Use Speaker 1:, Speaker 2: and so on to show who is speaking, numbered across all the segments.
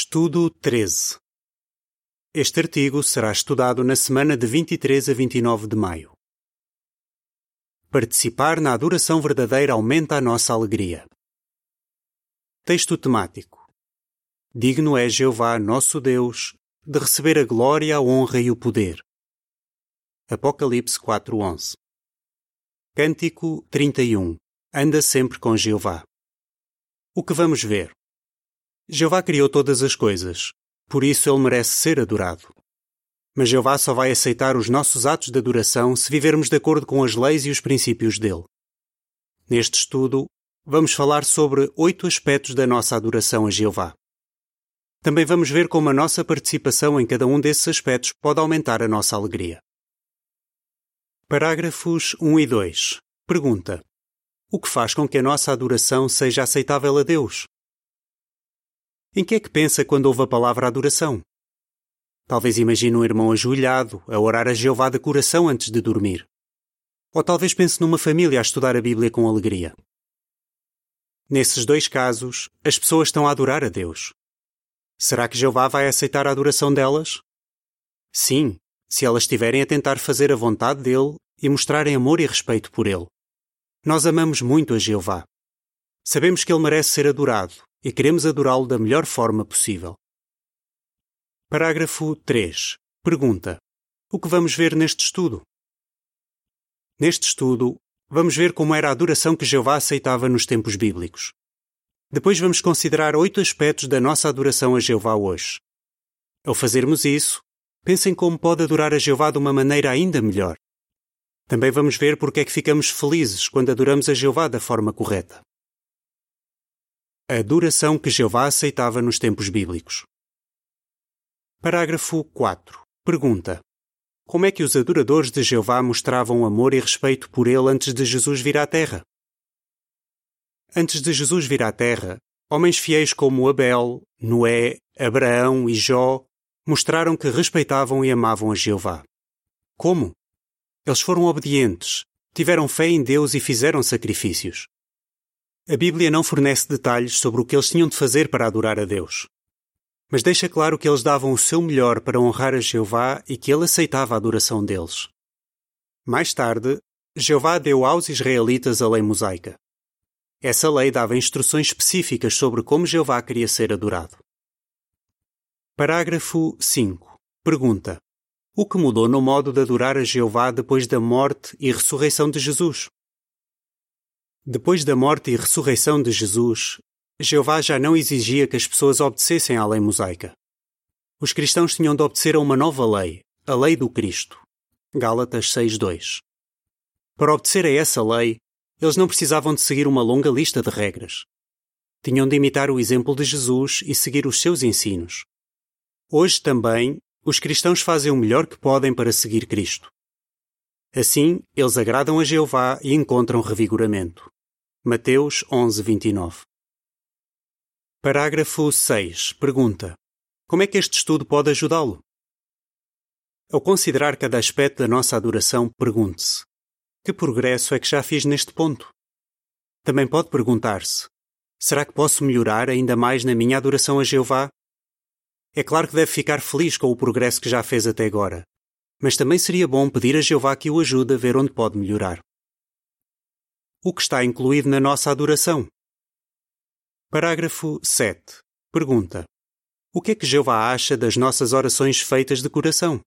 Speaker 1: Estudo 13. Este artigo será estudado na semana de 23 a 29 de maio. Participar na adoração verdadeira aumenta a nossa alegria. Texto temático. Digno é Jeová, nosso Deus, de receber a glória, a honra e o poder. Apocalipse 4:11. Cântico 31. Anda sempre com Jeová. O que vamos ver? Jeová criou todas as coisas, por isso ele merece ser adorado. Mas Jeová só vai aceitar os nossos atos de adoração se vivermos de acordo com as leis e os princípios dele. Neste estudo, vamos falar sobre oito aspectos da nossa adoração a Jeová. Também vamos ver como a nossa participação em cada um desses aspectos pode aumentar a nossa alegria. Parágrafos 1 e 2. Pergunta: O que faz com que a nossa adoração seja aceitável a Deus? Em que é que pensa quando ouve a palavra adoração? Talvez imagine um irmão ajoelhado a orar a Jeová de coração antes de dormir. Ou talvez pense numa família a estudar a Bíblia com alegria. Nesses dois casos, as pessoas estão a adorar a Deus. Será que Jeová vai aceitar a adoração delas? Sim, se elas estiverem a tentar fazer a vontade dele e mostrarem amor e respeito por ele. Nós amamos muito a Jeová. Sabemos que ele merece ser adorado e queremos adorá-lo da melhor forma possível. Parágrafo 3. Pergunta: O que vamos ver neste estudo? Neste estudo, vamos ver como era a adoração que Jeová aceitava nos tempos bíblicos. Depois vamos considerar oito aspectos da nossa adoração a Jeová hoje. Ao fazermos isso, pensem como pode adorar a Jeová de uma maneira ainda melhor. Também vamos ver porque é que ficamos felizes quando adoramos a Jeová da forma correta. A adoração que Jeová aceitava nos tempos bíblicos. Parágrafo 4. Pergunta: Como é que os adoradores de Jeová mostravam amor e respeito por ele antes de Jesus vir à Terra? Antes de Jesus vir à Terra, homens fiéis como Abel, Noé, Abraão e Jó mostraram que respeitavam e amavam a Jeová. Como? Eles foram obedientes, tiveram fé em Deus e fizeram sacrifícios. A Bíblia não fornece detalhes sobre o que eles tinham de fazer para adorar a Deus. Mas deixa claro que eles davam o seu melhor para honrar a Jeová e que ele aceitava a adoração deles. Mais tarde, Jeová deu aos israelitas a lei mosaica. Essa lei dava instruções específicas sobre como Jeová queria ser adorado. Parágrafo 5. Pergunta: O que mudou no modo de adorar a Jeová depois da morte e ressurreição de Jesus? Depois da morte e ressurreição de Jesus, Jeová já não exigia que as pessoas obedecessem à lei mosaica. Os cristãos tinham de obedecer a uma nova lei, a lei do Cristo. Gálatas 6:2. Para obedecer a essa lei, eles não precisavam de seguir uma longa lista de regras. Tinham de imitar o exemplo de Jesus e seguir os seus ensinos. Hoje também, os cristãos fazem o melhor que podem para seguir Cristo. Assim, eles agradam a Jeová e encontram revigoramento. Mateus 11, 29. Parágrafo 6. Pergunta: Como é que este estudo pode ajudá-lo? Ao considerar cada aspecto da nossa adoração, pergunte-se: Que progresso é que já fiz neste ponto? Também pode perguntar-se: Será que posso melhorar ainda mais na minha adoração a Jeová? É claro que deve ficar feliz com o progresso que já fez até agora, mas também seria bom pedir a Jeová que o ajude a ver onde pode melhorar o que está incluído na nossa adoração. Parágrafo 7. Pergunta: O que é que Jeová acha das nossas orações feitas de coração?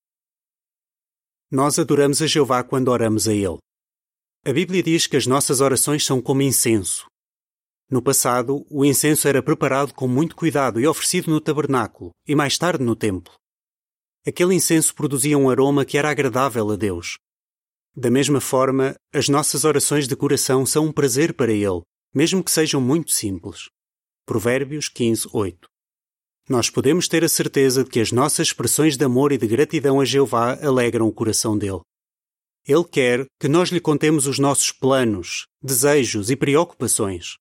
Speaker 1: Nós adoramos a Jeová quando oramos a Ele. A Bíblia diz que as nossas orações são como incenso. No passado, o incenso era preparado com muito cuidado e oferecido no tabernáculo e mais tarde no templo. Aquele incenso produzia um aroma que era agradável a Deus, da mesma forma, as nossas orações de coração são um prazer para Ele, mesmo que sejam muito simples. Provérbios 15, 8. Nós podemos ter a certeza de que as nossas expressões de amor e de gratidão a Jeová alegram o coração dele. Ele quer que nós lhe contemos os nossos planos, desejos e preocupações.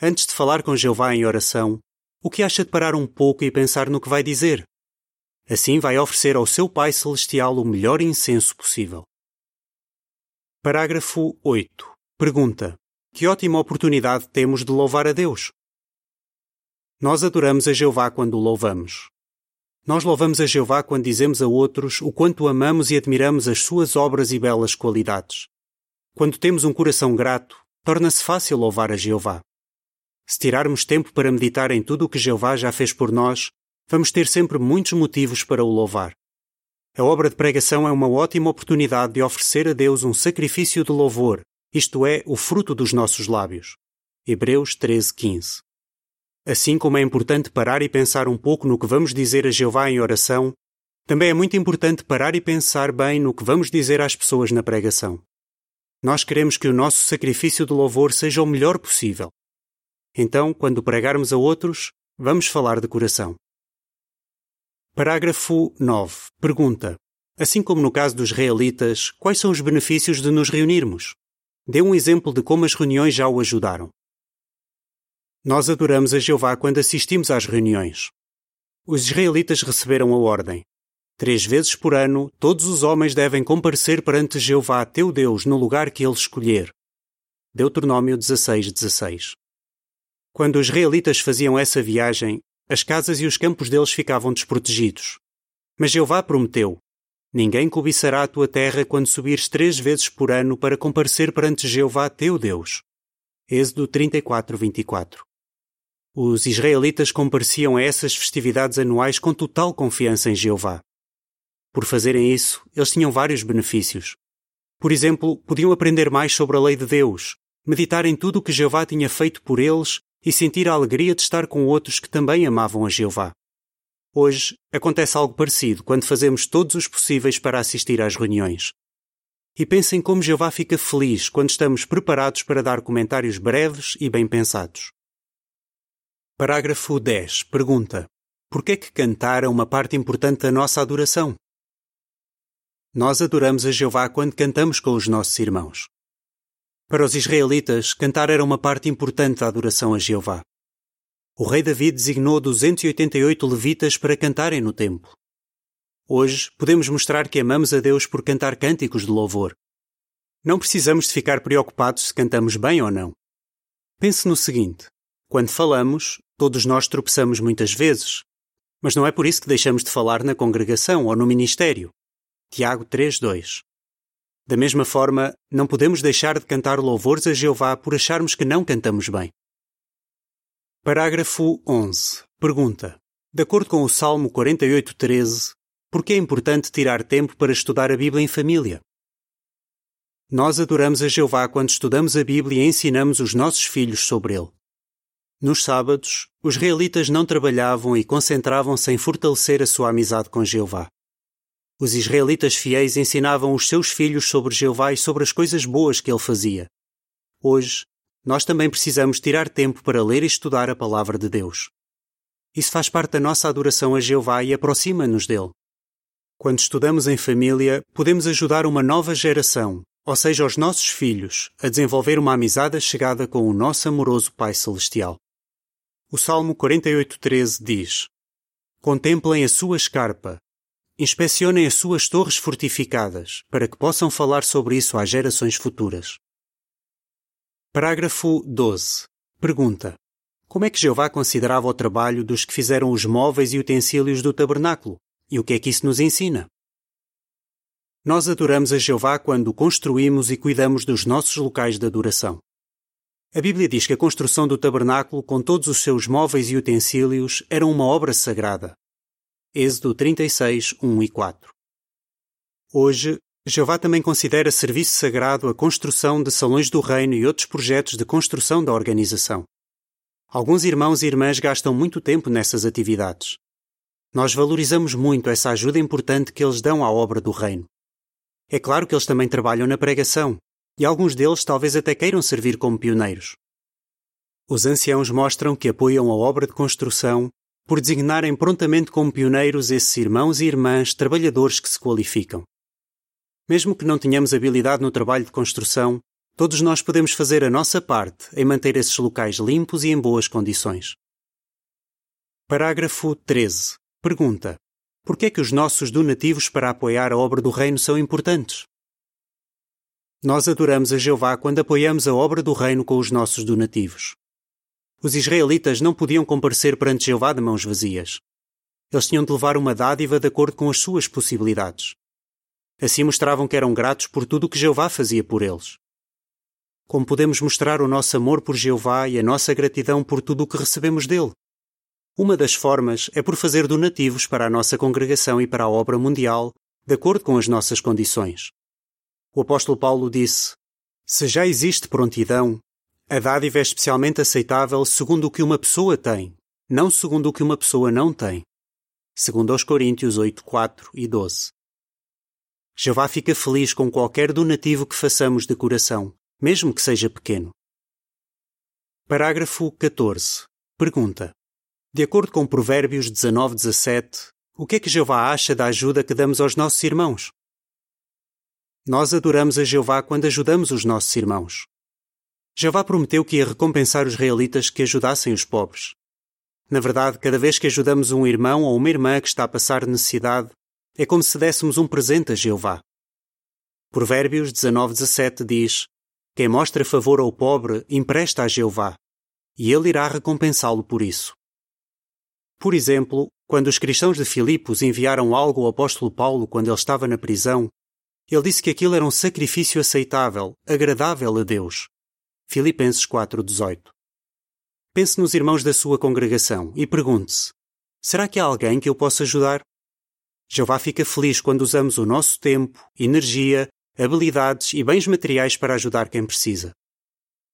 Speaker 1: Antes de falar com Jeová em oração, o que acha de parar um pouco e pensar no que vai dizer? Assim vai oferecer ao seu Pai Celestial o melhor incenso possível. Parágrafo 8. Pergunta: Que ótima oportunidade temos de louvar a Deus? Nós adoramos a Jeová quando o louvamos. Nós louvamos a Jeová quando dizemos a outros o quanto amamos e admiramos as suas obras e belas qualidades. Quando temos um coração grato, torna-se fácil louvar a Jeová. Se tirarmos tempo para meditar em tudo o que Jeová já fez por nós, vamos ter sempre muitos motivos para o louvar. A obra de pregação é uma ótima oportunidade de oferecer a Deus um sacrifício de louvor, isto é, o fruto dos nossos lábios. Hebreus 13:15. Assim como é importante parar e pensar um pouco no que vamos dizer a Jeová em oração, também é muito importante parar e pensar bem no que vamos dizer às pessoas na pregação. Nós queremos que o nosso sacrifício de louvor seja o melhor possível. Então, quando pregarmos a outros, vamos falar de coração. Parágrafo 9. Pergunta: Assim como no caso dos israelitas, quais são os benefícios de nos reunirmos? Dê um exemplo de como as reuniões já o ajudaram. Nós adoramos a Jeová quando assistimos às reuniões. Os israelitas receberam a ordem: Três vezes por ano, todos os homens devem comparecer perante Jeová, teu Deus, no lugar que ele escolher. Deuteronômio 16, 16. Quando os israelitas faziam essa viagem, as casas e os campos deles ficavam desprotegidos. Mas Jeová prometeu: Ninguém cobiçará a tua terra quando subires três vezes por ano para comparecer perante Jeová, teu Deus. Êxodo 34, 24. Os israelitas compareciam a essas festividades anuais com total confiança em Jeová. Por fazerem isso, eles tinham vários benefícios. Por exemplo, podiam aprender mais sobre a lei de Deus, meditar em tudo o que Jeová tinha feito por eles e sentir a alegria de estar com outros que também amavam a Jeová. Hoje acontece algo parecido quando fazemos todos os possíveis para assistir às reuniões. E pensem como Jeová fica feliz quando estamos preparados para dar comentários breves e bem pensados. Parágrafo 10. Pergunta: Por que é que cantar é uma parte importante da nossa adoração? Nós adoramos a Jeová quando cantamos com os nossos irmãos. Para os israelitas, cantar era uma parte importante da adoração a Jeová. O rei David designou 288 levitas para cantarem no templo. Hoje, podemos mostrar que amamos a Deus por cantar cânticos de louvor. Não precisamos de ficar preocupados se cantamos bem ou não. Pense no seguinte: quando falamos, Todos nós tropeçamos muitas vezes, mas não é por isso que deixamos de falar na congregação ou no ministério. Tiago 3:2. Da mesma forma, não podemos deixar de cantar louvores a Jeová por acharmos que não cantamos bem. Parágrafo 11. Pergunta: De acordo com o Salmo 48:13, por que é importante tirar tempo para estudar a Bíblia em família? Nós adoramos a Jeová quando estudamos a Bíblia e ensinamos os nossos filhos sobre ele. Nos sábados, os israelitas não trabalhavam e concentravam-se em fortalecer a sua amizade com Jeová. Os israelitas fiéis ensinavam os seus filhos sobre Jeová e sobre as coisas boas que ele fazia. Hoje, nós também precisamos tirar tempo para ler e estudar a palavra de Deus. Isso faz parte da nossa adoração a Jeová e aproxima-nos dele. Quando estudamos em família, podemos ajudar uma nova geração, ou seja, os nossos filhos, a desenvolver uma amizade chegada com o nosso amoroso Pai Celestial. O Salmo 48.13 diz: Contemplem a sua escarpa, inspecionem as suas torres fortificadas, para que possam falar sobre isso às gerações futuras. Parágrafo 12. Pergunta: Como é que Jeová considerava o trabalho dos que fizeram os móveis e utensílios do tabernáculo? E o que é que isso nos ensina? Nós adoramos a Jeová quando construímos e cuidamos dos nossos locais de adoração. A Bíblia diz que a construção do tabernáculo, com todos os seus móveis e utensílios, era uma obra sagrada. Êxodo 36, 1 e 4. Hoje, Jeová também considera serviço sagrado a construção de salões do reino e outros projetos de construção da organização. Alguns irmãos e irmãs gastam muito tempo nessas atividades. Nós valorizamos muito essa ajuda importante que eles dão à obra do reino. É claro que eles também trabalham na pregação, e alguns deles talvez até queiram servir como pioneiros. Os anciãos mostram que apoiam a obra de construção por designarem prontamente como pioneiros esses irmãos e irmãs trabalhadores que se qualificam. Mesmo que não tenhamos habilidade no trabalho de construção, todos nós podemos fazer a nossa parte em manter esses locais limpos e em boas condições. Parágrafo 13. Pergunta: Por que é que os nossos donativos para apoiar a obra do reino são importantes? Nós adoramos a Jeová quando apoiamos a obra do reino com os nossos donativos. Os israelitas não podiam comparecer perante Jeová de mãos vazias. Eles tinham de levar uma dádiva de acordo com as suas possibilidades. Assim mostravam que eram gratos por tudo o que Jeová fazia por eles. Como podemos mostrar o nosso amor por Jeová e a nossa gratidão por tudo o que recebemos dele? Uma das formas é por fazer donativos para a nossa congregação e para a obra mundial, de acordo com as nossas condições. O apóstolo Paulo disse: Se já existe prontidão, a dádiva é especialmente aceitável segundo o que uma pessoa tem, não segundo o que uma pessoa não tem. Segundo aos Coríntios 8, 4 e 12. Jeová fica feliz com qualquer donativo que façamos de coração, mesmo que seja pequeno. Parágrafo 14. Pergunta. De acordo com Provérbios 19, 17, o que é que Jeová acha da ajuda que damos aos nossos irmãos? Nós adoramos a Jeová quando ajudamos os nossos irmãos. Jeová prometeu que ia recompensar os israelitas que ajudassem os pobres. Na verdade, cada vez que ajudamos um irmão ou uma irmã que está a passar necessidade, é como se dessemos um presente a Jeová. Provérbios 19:17 diz: Quem mostra favor ao pobre empresta a Jeová, e ele irá recompensá-lo por isso. Por exemplo, quando os cristãos de Filipos enviaram algo ao apóstolo Paulo quando ele estava na prisão, ele disse que aquilo era um sacrifício aceitável, agradável a Deus. Filipenses 4:18. Pense nos irmãos da sua congregação e pergunte-se: será que há alguém que eu possa ajudar? Jeová fica feliz quando usamos o nosso tempo, energia, habilidades e bens materiais para ajudar quem precisa.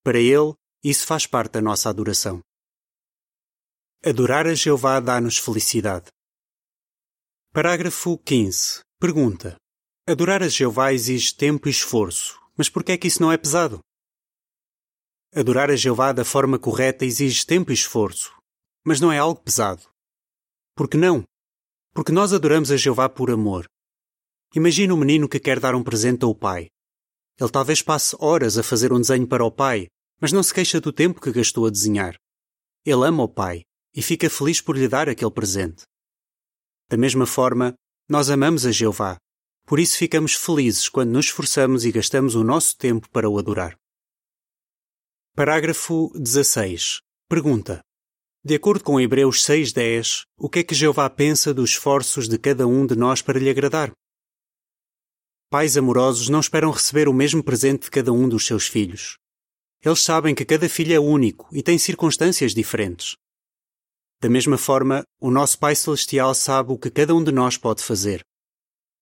Speaker 1: Para ele, isso faz parte da nossa adoração. Adorar a Jeová dá-nos felicidade. Parágrafo 15. Pergunta. Adorar a Jeová exige tempo e esforço, mas por que é que isso não é pesado? Adorar a Jeová da forma correta exige tempo e esforço, mas não é algo pesado. Por que não? Porque nós adoramos a Jeová por amor. Imagina um menino que quer dar um presente ao pai. Ele talvez passe horas a fazer um desenho para o pai, mas não se queixa do tempo que gastou a desenhar. Ele ama o pai e fica feliz por lhe dar aquele presente. Da mesma forma, nós amamos a Jeová, por isso ficamos felizes quando nos esforçamos e gastamos o nosso tempo para o adorar. Parágrafo 16. Pergunta. De acordo com Hebreus 6:10, o que é que Jeová pensa dos esforços de cada um de nós para lhe agradar? Pais amorosos não esperam receber o mesmo presente de cada um dos seus filhos. Eles sabem que cada filho é único e tem circunstâncias diferentes. Da mesma forma, o nosso Pai Celestial sabe o que cada um de nós pode fazer.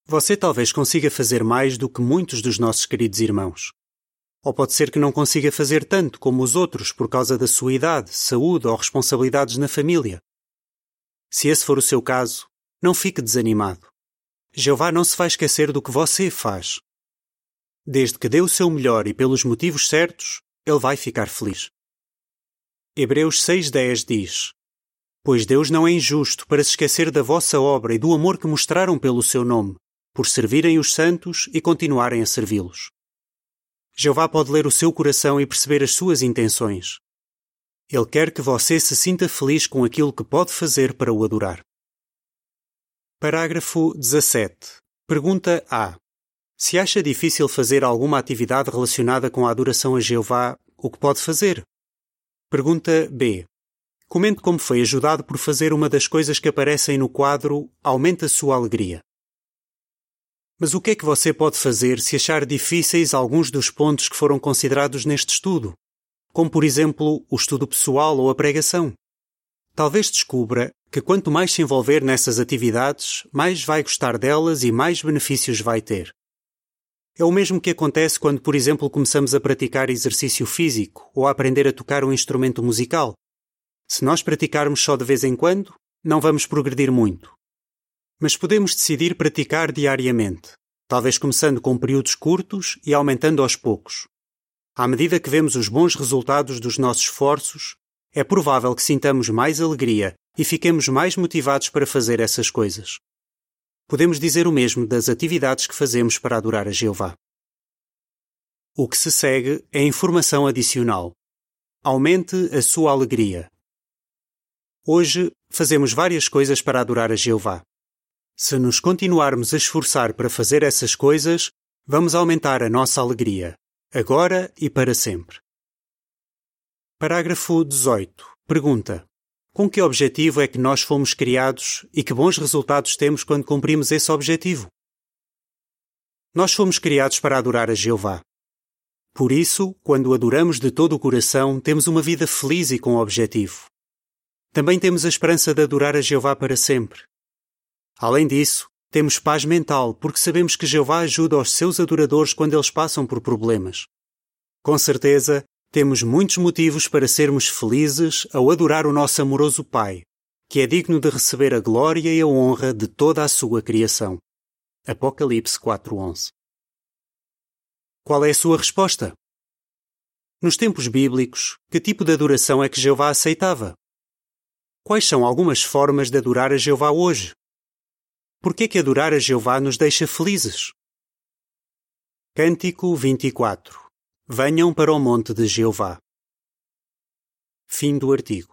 Speaker 1: Você talvez consiga fazer mais do que muitos dos nossos queridos irmãos. Ou pode ser que não consiga fazer tanto como os outros por causa da sua idade, saúde ou responsabilidades na família. Se esse for o seu caso, não fique desanimado. Jeová não se vai esquecer do que você faz. Desde que dê o seu melhor e pelos motivos certos, ele vai ficar feliz. Hebreus 6,10 diz: Pois Deus não é injusto para se esquecer da vossa obra e do amor que mostraram pelo seu nome, por servirem os santos e continuarem a servi-los. Jeová pode ler o seu coração e perceber as suas intenções. Ele quer que você se sinta feliz com aquilo que pode fazer para o adorar. Parágrafo 17. Pergunta A. Se acha difícil fazer alguma atividade relacionada com a adoração a Jeová, o que pode fazer? Pergunta B. Comente como foi ajudado por fazer uma das coisas que aparecem no quadro Aumenta a sua alegria. Mas o que é que você pode fazer se achar difíceis alguns dos pontos que foram considerados neste estudo? Como, por exemplo, o estudo pessoal ou a pregação? Talvez descubra que quanto mais se envolver nessas atividades, mais vai gostar delas e mais benefícios vai ter. É o mesmo que acontece quando, por exemplo, começamos a praticar exercício físico ou a aprender a tocar um instrumento musical. Se nós praticarmos só de vez em quando, não vamos progredir muito. Mas podemos decidir praticar diariamente, talvez começando com períodos curtos e aumentando aos poucos. À medida que vemos os bons resultados dos nossos esforços, é provável que sintamos mais alegria e fiquemos mais motivados para fazer essas coisas. Podemos dizer o mesmo das atividades que fazemos para adorar a Jeová. O que se segue é informação adicional. Aumente a sua alegria. Hoje fazemos várias coisas para adorar a Jeová. Se nos continuarmos a esforçar para fazer essas coisas, vamos aumentar a nossa alegria, agora e para sempre. Parágrafo 18. Pergunta: Com que objetivo é que nós fomos criados e que bons resultados temos quando cumprimos esse objetivo? Nós fomos criados para adorar a Jeová. Por isso, quando adoramos de todo o coração, temos uma vida feliz e com objetivo. Também temos a esperança de adorar a Jeová para sempre. Além disso, temos paz mental porque sabemos que Jeová ajuda os seus adoradores quando eles passam por problemas. Com certeza, temos muitos motivos para sermos felizes ao adorar o nosso amoroso Pai, que é digno de receber a glória e a honra de toda a sua criação. Apocalipse 4:11. Qual é a sua resposta? Nos tempos bíblicos, que tipo de adoração é que Jeová aceitava? Quais são algumas formas de adorar a Jeová hoje? Por que adorar a Jeová nos deixa felizes? Cântico 24 Venham para o monte de Jeová. Fim do artigo.